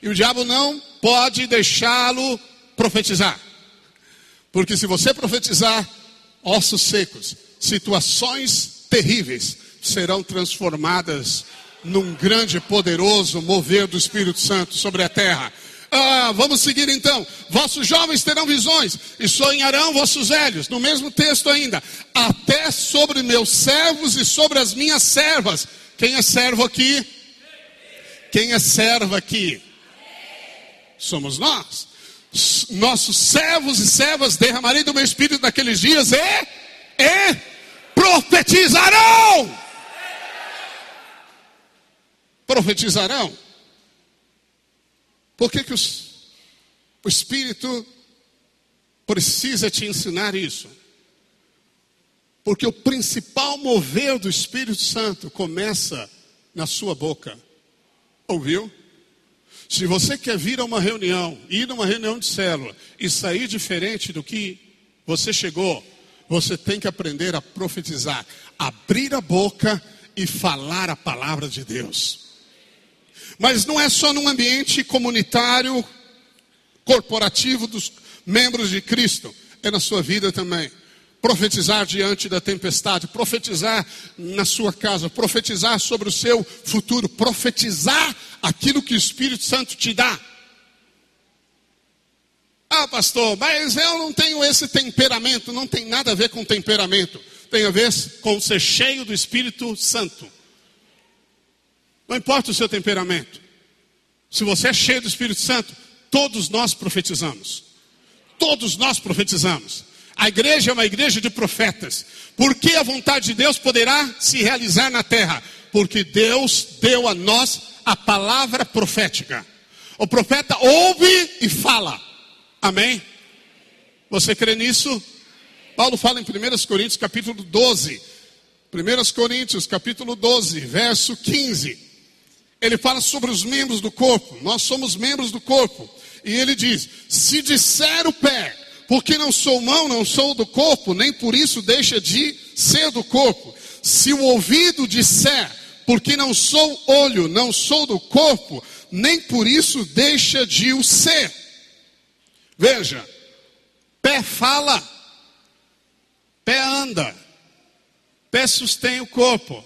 E o diabo não pode deixá-lo profetizar. Porque se você profetizar, ossos secos, situações terríveis serão transformadas num grande e poderoso mover do Espírito Santo sobre a terra. Ah, vamos seguir então. Vossos jovens terão visões e sonharão vossos velhos. No mesmo texto ainda. Até sobre meus servos e sobre as minhas servas. Quem é servo aqui? Quem é serva aqui? Somos nós. Nossos servos e servas derramarei do meu espírito naqueles dias e, e profetizarão profetizarão. Por que, que os, o Espírito precisa te ensinar isso? Porque o principal mover do Espírito Santo começa na sua boca. Ouviu? Se você quer vir a uma reunião, ir a uma reunião de célula e sair diferente do que você chegou, você tem que aprender a profetizar, abrir a boca e falar a palavra de Deus. Mas não é só num ambiente comunitário, corporativo dos membros de Cristo, é na sua vida também. Profetizar diante da tempestade, profetizar na sua casa, profetizar sobre o seu futuro, profetizar aquilo que o Espírito Santo te dá. Ah, pastor, mas eu não tenho esse temperamento, não tem nada a ver com temperamento, tem a ver com ser cheio do Espírito Santo. Não importa o seu temperamento. Se você é cheio do Espírito Santo, todos nós profetizamos. Todos nós profetizamos. A igreja é uma igreja de profetas. Porque a vontade de Deus poderá se realizar na terra? Porque Deus deu a nós a palavra profética. O profeta ouve e fala. Amém? Você crê nisso? Paulo fala em 1 Coríntios capítulo 12. 1 Coríntios capítulo 12, verso 15 ele fala sobre os membros do corpo. Nós somos membros do corpo. E ele diz: se disser o pé, porque não sou mão, não sou do corpo, nem por isso deixa de ser do corpo. Se o ouvido disser, porque não sou olho, não sou do corpo, nem por isso deixa de o ser. Veja, pé fala, pé anda, pé sustém o corpo.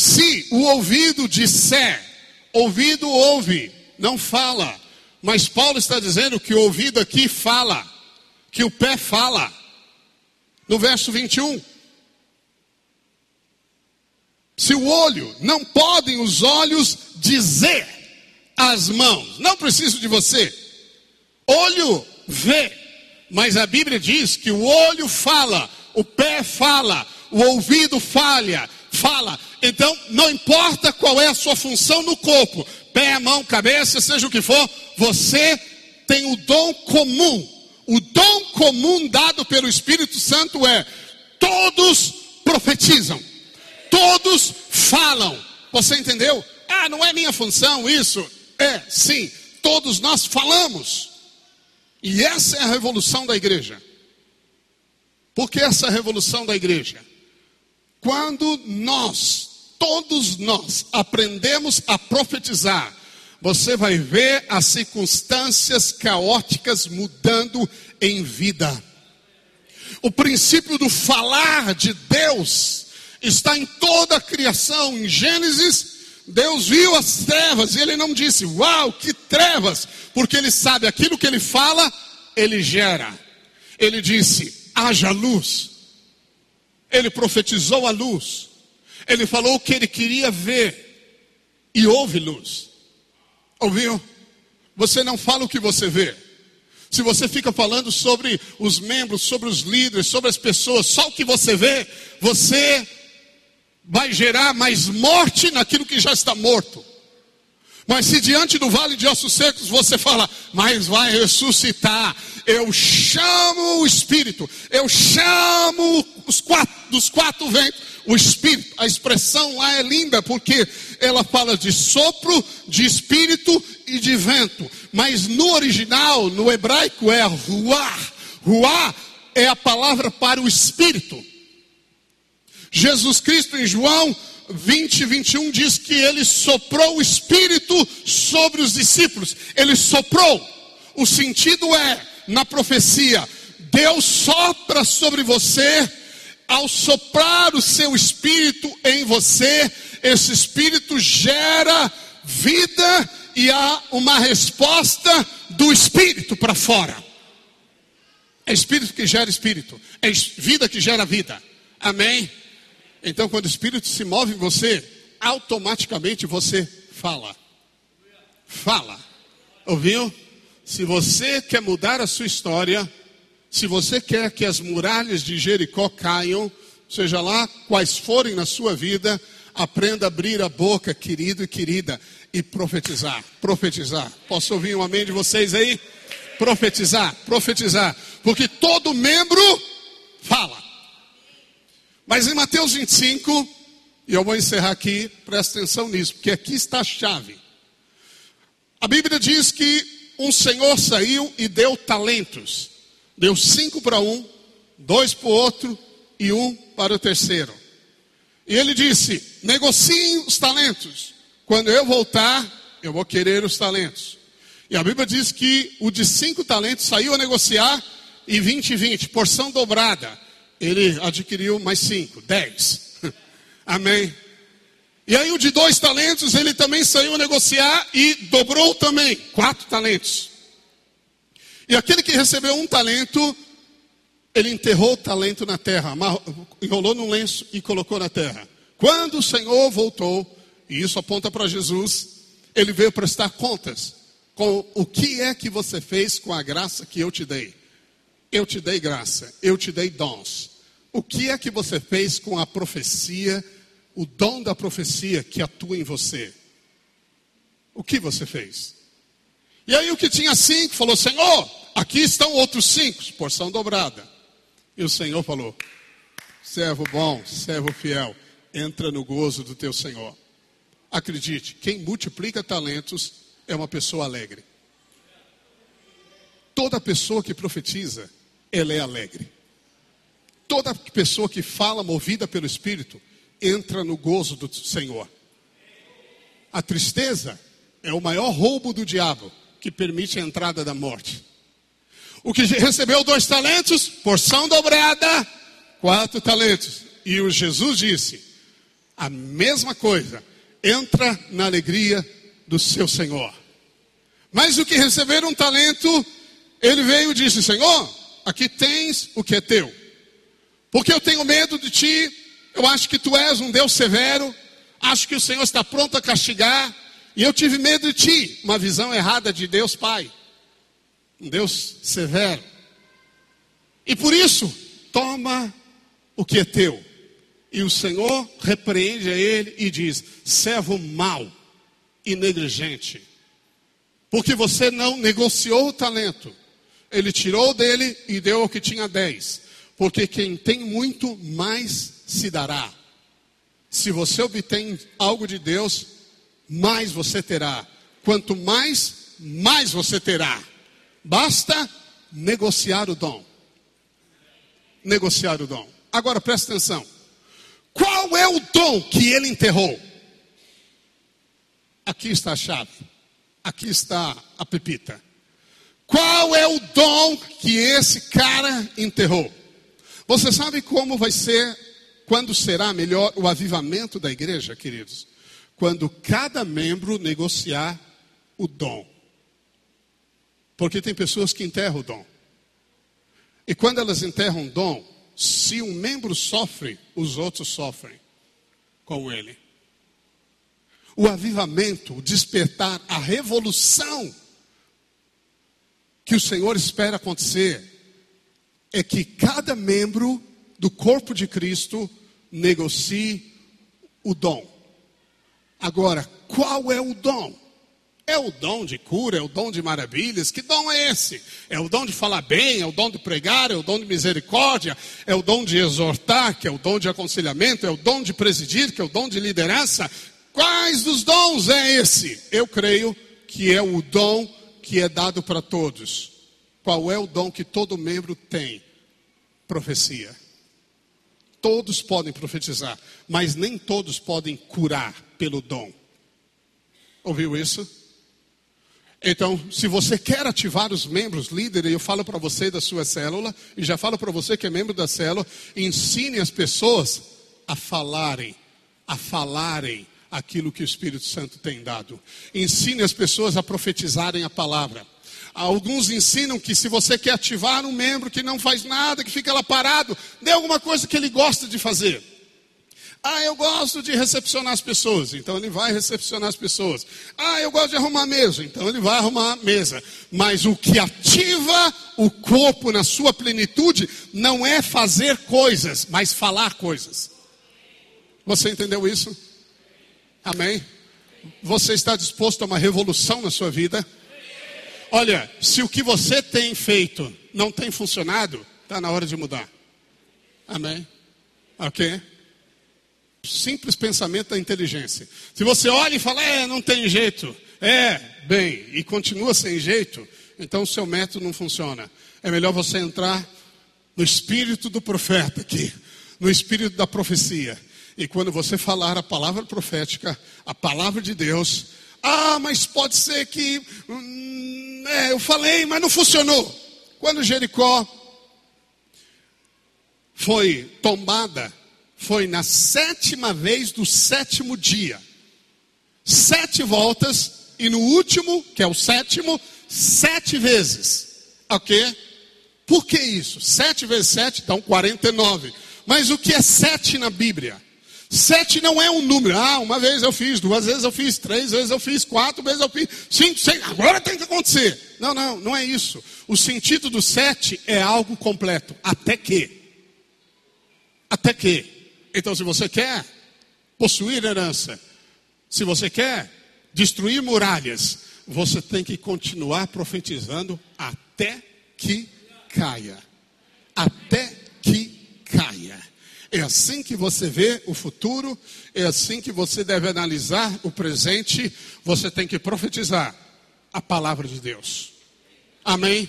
Se o ouvido disser, ouvido ouve, não fala. Mas Paulo está dizendo que o ouvido aqui fala, que o pé fala. No verso 21. Se o olho, não podem os olhos dizer às mãos, não preciso de você. Olho vê, mas a Bíblia diz que o olho fala o pé fala, o ouvido falha, fala. Então, não importa qual é a sua função no corpo, pé, mão, cabeça, seja o que for, você tem o dom comum. O dom comum dado pelo Espírito Santo é: todos profetizam, todos falam. Você entendeu? Ah, não é minha função isso. É, sim, todos nós falamos. E essa é a revolução da igreja. Por que essa revolução da igreja? Quando nós, todos nós, aprendemos a profetizar, você vai ver as circunstâncias caóticas mudando em vida. O princípio do falar de Deus está em toda a criação. Em Gênesis, Deus viu as trevas e ele não disse, uau, que trevas, porque ele sabe aquilo que ele fala, ele gera. Ele disse, haja luz. Ele profetizou a luz. Ele falou o que ele queria ver e houve luz. Ouviu? Você não fala o que você vê. Se você fica falando sobre os membros, sobre os líderes, sobre as pessoas, só o que você vê, você vai gerar mais morte naquilo que já está morto. Mas se diante do vale de ossos secos você fala, mas vai ressuscitar, eu chamo o Espírito, eu chamo os quatro, dos quatro ventos, o Espírito, a expressão lá é linda, porque ela fala de sopro, de Espírito e de vento. Mas no original, no hebraico, é ruá. Ruá é a palavra para o Espírito. Jesus Cristo em João 20, 21 diz que ele soprou o Espírito sobre os discípulos. Ele soprou. O sentido é, na profecia, Deus sopra sobre você, ao soprar o seu Espírito em você, esse Espírito gera vida e há uma resposta do Espírito para fora. É Espírito que gera Espírito, é vida que gera vida. Amém? Então, quando o Espírito se move em você, automaticamente você fala. Fala. Ouviu? Se você quer mudar a sua história, se você quer que as muralhas de Jericó caiam, seja lá quais forem na sua vida, aprenda a abrir a boca, querido e querida, e profetizar. Profetizar. Posso ouvir um amém de vocês aí? Profetizar, profetizar. Porque todo membro fala. Mas em Mateus 25, e eu vou encerrar aqui, presta atenção nisso, porque aqui está a chave. A Bíblia diz que um senhor saiu e deu talentos. Deu cinco para um, dois para o outro e um para o terceiro. E ele disse: negociem os talentos. Quando eu voltar, eu vou querer os talentos. E a Bíblia diz que o de cinco talentos saiu a negociar e 20 e 20, porção dobrada ele adquiriu mais cinco, dez. Amém. E aí o de dois talentos, ele também saiu a negociar e dobrou também, quatro talentos. E aquele que recebeu um talento, ele enterrou o talento na terra, enrolou num lenço e colocou na terra. Quando o Senhor voltou, e isso aponta para Jesus, ele veio prestar contas com o que é que você fez com a graça que eu te dei. Eu te dei graça, eu te dei dons. O que é que você fez com a profecia, o dom da profecia que atua em você? O que você fez? E aí o que tinha cinco falou: Senhor, aqui estão outros cinco, porção dobrada. E o Senhor falou: servo bom, servo fiel, entra no gozo do teu Senhor. Acredite, quem multiplica talentos é uma pessoa alegre. Toda pessoa que profetiza, ela é alegre. Toda pessoa que fala movida pelo Espírito entra no gozo do Senhor. A tristeza é o maior roubo do diabo que permite a entrada da morte. O que recebeu dois talentos, porção dobrada, quatro talentos. E o Jesus disse: a mesma coisa, entra na alegria do seu Senhor. Mas o que receberam um talento, ele veio e disse: Senhor, aqui tens o que é teu. Porque eu tenho medo de ti, eu acho que tu és um Deus severo, acho que o Senhor está pronto a castigar, e eu tive medo de ti, uma visão errada de Deus Pai, um Deus severo. E por isso, toma o que é teu. E o Senhor repreende a ele e diz: servo mau e negligente, porque você não negociou o talento. Ele tirou dele e deu ao que tinha dez. Porque quem tem muito, mais se dará. Se você obtém algo de Deus, mais você terá. Quanto mais, mais você terá. Basta negociar o dom. Negociar o dom. Agora presta atenção. Qual é o dom que ele enterrou? Aqui está a chave. Aqui está a pepita. Qual é o dom que esse cara enterrou? Você sabe como vai ser, quando será melhor o avivamento da igreja, queridos? Quando cada membro negociar o dom. Porque tem pessoas que enterram o dom. E quando elas enterram o dom, se um membro sofre, os outros sofrem com ele. O avivamento, o despertar, a revolução que o Senhor espera acontecer é que cada membro do corpo de Cristo negocie o dom. Agora, qual é o dom? É o dom de cura, é o dom de maravilhas. Que dom é esse? É o dom de falar bem, é o dom de pregar, é o dom de misericórdia, é o dom de exortar, que é o dom de aconselhamento, é o dom de presidir, que é o dom de liderança. Quais dos dons é esse? Eu creio que é o dom que é dado para todos. Qual é o dom que todo membro tem? Profecia. Todos podem profetizar, mas nem todos podem curar pelo dom. Ouviu isso? Então, se você quer ativar os membros líderes, eu falo para você da sua célula, e já falo para você que é membro da célula, ensine as pessoas a falarem, a falarem aquilo que o Espírito Santo tem dado. Ensine as pessoas a profetizarem a palavra. Alguns ensinam que se você quer ativar um membro que não faz nada, que fica lá parado, dê alguma coisa que ele gosta de fazer. Ah, eu gosto de recepcionar as pessoas, então ele vai recepcionar as pessoas. Ah, eu gosto de arrumar mesa, então ele vai arrumar mesa. Mas o que ativa o corpo na sua plenitude não é fazer coisas, mas falar coisas. Você entendeu isso? Amém? Você está disposto a uma revolução na sua vida? Olha, se o que você tem feito não tem funcionado, está na hora de mudar. Amém? Ok? Simples pensamento da inteligência. Se você olha e fala, é, não tem jeito, é, bem, e continua sem jeito, então o seu método não funciona. É melhor você entrar no espírito do profeta aqui, no espírito da profecia. E quando você falar a palavra profética, a palavra de Deus, ah, mas pode ser que hum, é, eu falei, mas não funcionou. Quando Jericó foi tombada, foi na sétima vez do sétimo dia. Sete voltas, e no último, que é o sétimo, sete vezes. Ok? Por que isso? Sete vezes sete, então 49. Mas o que é sete na Bíblia? Sete não é um número. Ah, uma vez eu fiz, duas vezes eu fiz, três vezes eu fiz, quatro vezes eu fiz, cinco, seis. Agora tem que acontecer. Não, não, não é isso. O sentido do sete é algo completo. Até que. Até que. Então, se você quer possuir herança, se você quer destruir muralhas, você tem que continuar profetizando até que caia. Até. É assim que você vê o futuro, é assim que você deve analisar o presente. Você tem que profetizar a palavra de Deus. Amém?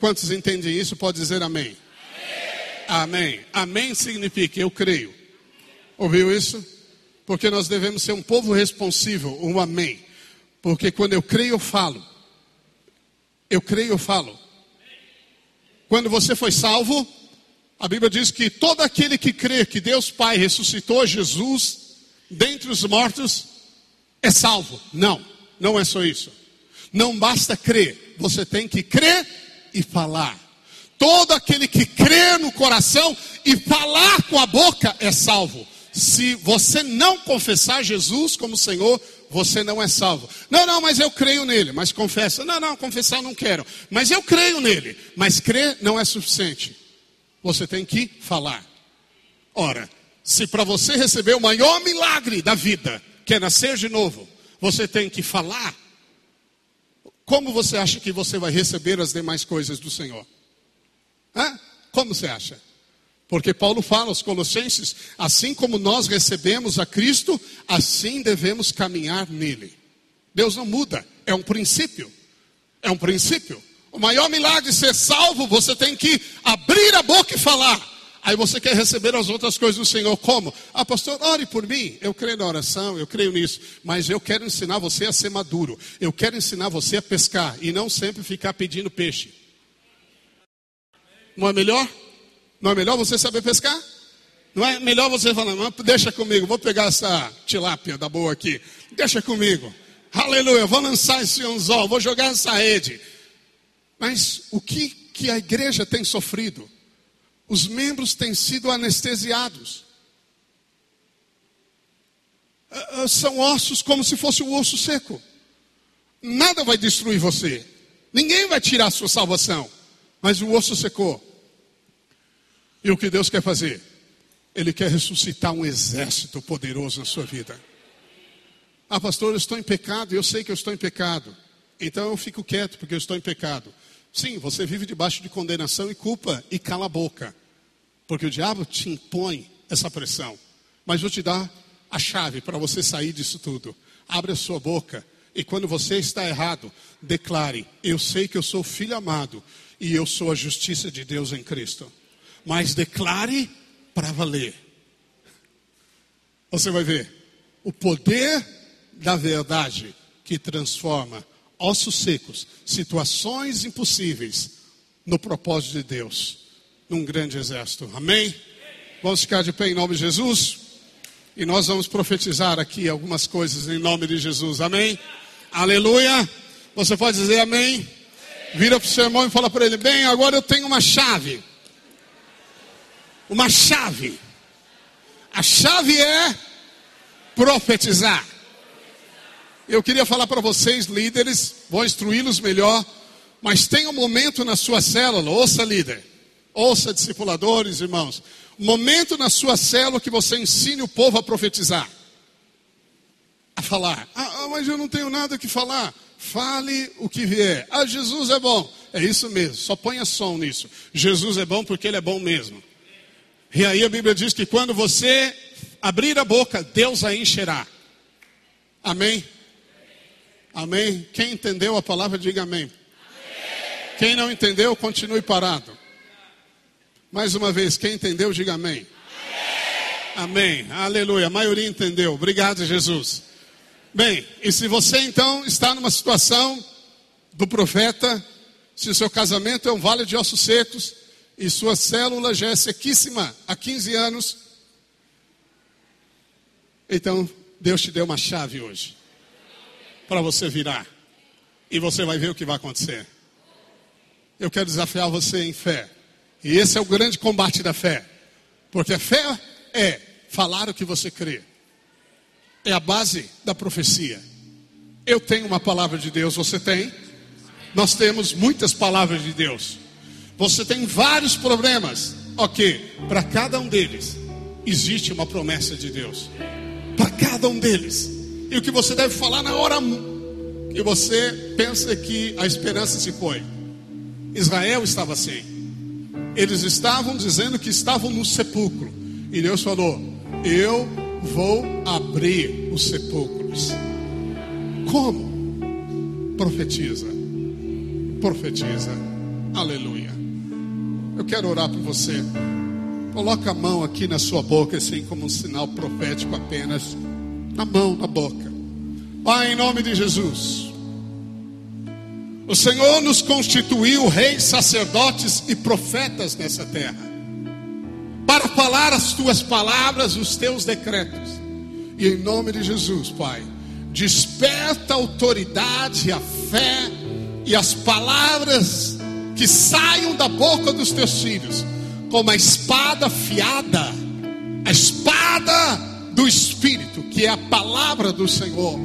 Quantos entendem isso? Pode dizer amém. Amém. Amém significa eu creio. Ouviu isso? Porque nós devemos ser um povo responsível, um amém. Porque quando eu creio, eu falo. Eu creio, eu falo. Quando você foi salvo, a Bíblia diz que todo aquele que crê que Deus Pai ressuscitou Jesus dentre os mortos é salvo. Não, não é só isso. Não basta crer, você tem que crer e falar. Todo aquele que crê no coração e falar com a boca é salvo. Se você não confessar Jesus como Senhor, você não é salvo. Não, não, mas eu creio nele. Mas confessa. Não, não, confessar não quero. Mas eu creio nele. Mas crer não é suficiente. Você tem que falar. Ora, se para você receber o maior milagre da vida, que é nascer de novo, você tem que falar, como você acha que você vai receber as demais coisas do Senhor? Hã? Como você acha? Porque Paulo fala aos Colossenses: assim como nós recebemos a Cristo, assim devemos caminhar nele. Deus não muda, é um princípio. É um princípio. O maior milagre ser salvo, você tem que abrir a boca e falar. Aí você quer receber as outras coisas do Senhor. Como? Ah, pastor, ore por mim. Eu creio na oração, eu creio nisso. Mas eu quero ensinar você a ser maduro. Eu quero ensinar você a pescar e não sempre ficar pedindo peixe. Não é melhor? Não é melhor você saber pescar? Não é melhor você falar, deixa comigo, vou pegar essa tilápia da boa aqui. Deixa comigo. Aleluia, vou lançar esse anzol, vou jogar essa rede. Mas o que, que a igreja tem sofrido? Os membros têm sido anestesiados. Ah, ah, são ossos como se fosse um osso seco. Nada vai destruir você. Ninguém vai tirar a sua salvação. Mas o osso secou. E o que Deus quer fazer? Ele quer ressuscitar um exército poderoso na sua vida. Ah, pastor, eu estou em pecado, eu sei que eu estou em pecado. Então eu fico quieto porque eu estou em pecado. Sim, você vive debaixo de condenação e culpa e cala a boca. Porque o diabo te impõe essa pressão. Mas vou te dar a chave para você sair disso tudo. Abre a sua boca e quando você está errado, declare: Eu sei que eu sou filho amado e eu sou a justiça de Deus em Cristo. Mas declare para valer. Você vai ver o poder da verdade que transforma ossos secos, situações impossíveis, no propósito de Deus, num grande exército. Amém? Vamos ficar de pé em nome de Jesus? E nós vamos profetizar aqui algumas coisas em nome de Jesus. Amém? Aleluia. Você pode dizer amém? Vira para o seu irmão e fala para ele: Bem, agora eu tenho uma chave. Uma chave. A chave é profetizar. Eu queria falar para vocês, líderes, vou instruí-los melhor, mas tem um momento na sua célula, ouça líder, ouça discipuladores, irmãos, momento na sua célula que você ensine o povo a profetizar, a falar. Ah, ah, mas eu não tenho nada que falar. Fale o que vier. Ah, Jesus é bom. É isso mesmo, só ponha som nisso. Jesus é bom porque ele é bom mesmo. E aí a Bíblia diz que quando você abrir a boca, Deus a encherá. Amém? Amém? Quem entendeu a palavra, diga amém. amém. Quem não entendeu, continue parado. Mais uma vez, quem entendeu, diga amém. Amém. amém. Aleluia. A maioria entendeu. Obrigado, Jesus. Bem, e se você então está numa situação do profeta, se o seu casamento é um vale de ossos secos e sua célula já é sequíssima há 15 anos, então Deus te deu uma chave hoje para você virar. E você vai ver o que vai acontecer. Eu quero desafiar você em fé. E esse é o grande combate da fé. Porque a fé é falar o que você crê. É a base da profecia. Eu tenho uma palavra de Deus, você tem? Nós temos muitas palavras de Deus. Você tem vários problemas. Ok, para cada um deles existe uma promessa de Deus. Para cada um deles. E o que você deve falar na hora que você pensa que a esperança se foi. Israel estava assim. Eles estavam dizendo que estavam no sepulcro. E Deus falou: Eu vou abrir os sepulcros. Como? Profetiza. Profetiza. Aleluia. Eu quero orar por você. Coloca a mão aqui na sua boca, assim como um sinal profético apenas na mão, na boca. Pai, em nome de Jesus. O Senhor nos constituiu reis, sacerdotes e profetas nessa terra. Para falar as tuas palavras, os teus decretos. E em nome de Jesus, Pai, desperta a autoridade, a fé e as palavras que saiam da boca dos teus filhos, como a espada afiada, a espada do Espírito, que é a palavra do Senhor.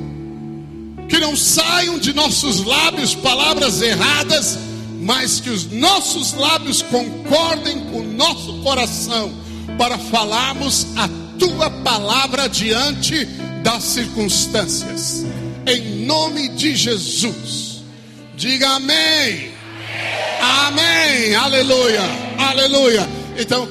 Que não saiam de nossos lábios palavras erradas, mas que os nossos lábios concordem com o nosso coração, para falarmos a tua palavra diante das circunstâncias. Em nome de Jesus. Diga amém. Amém. amém. Aleluia. Aleluia. Então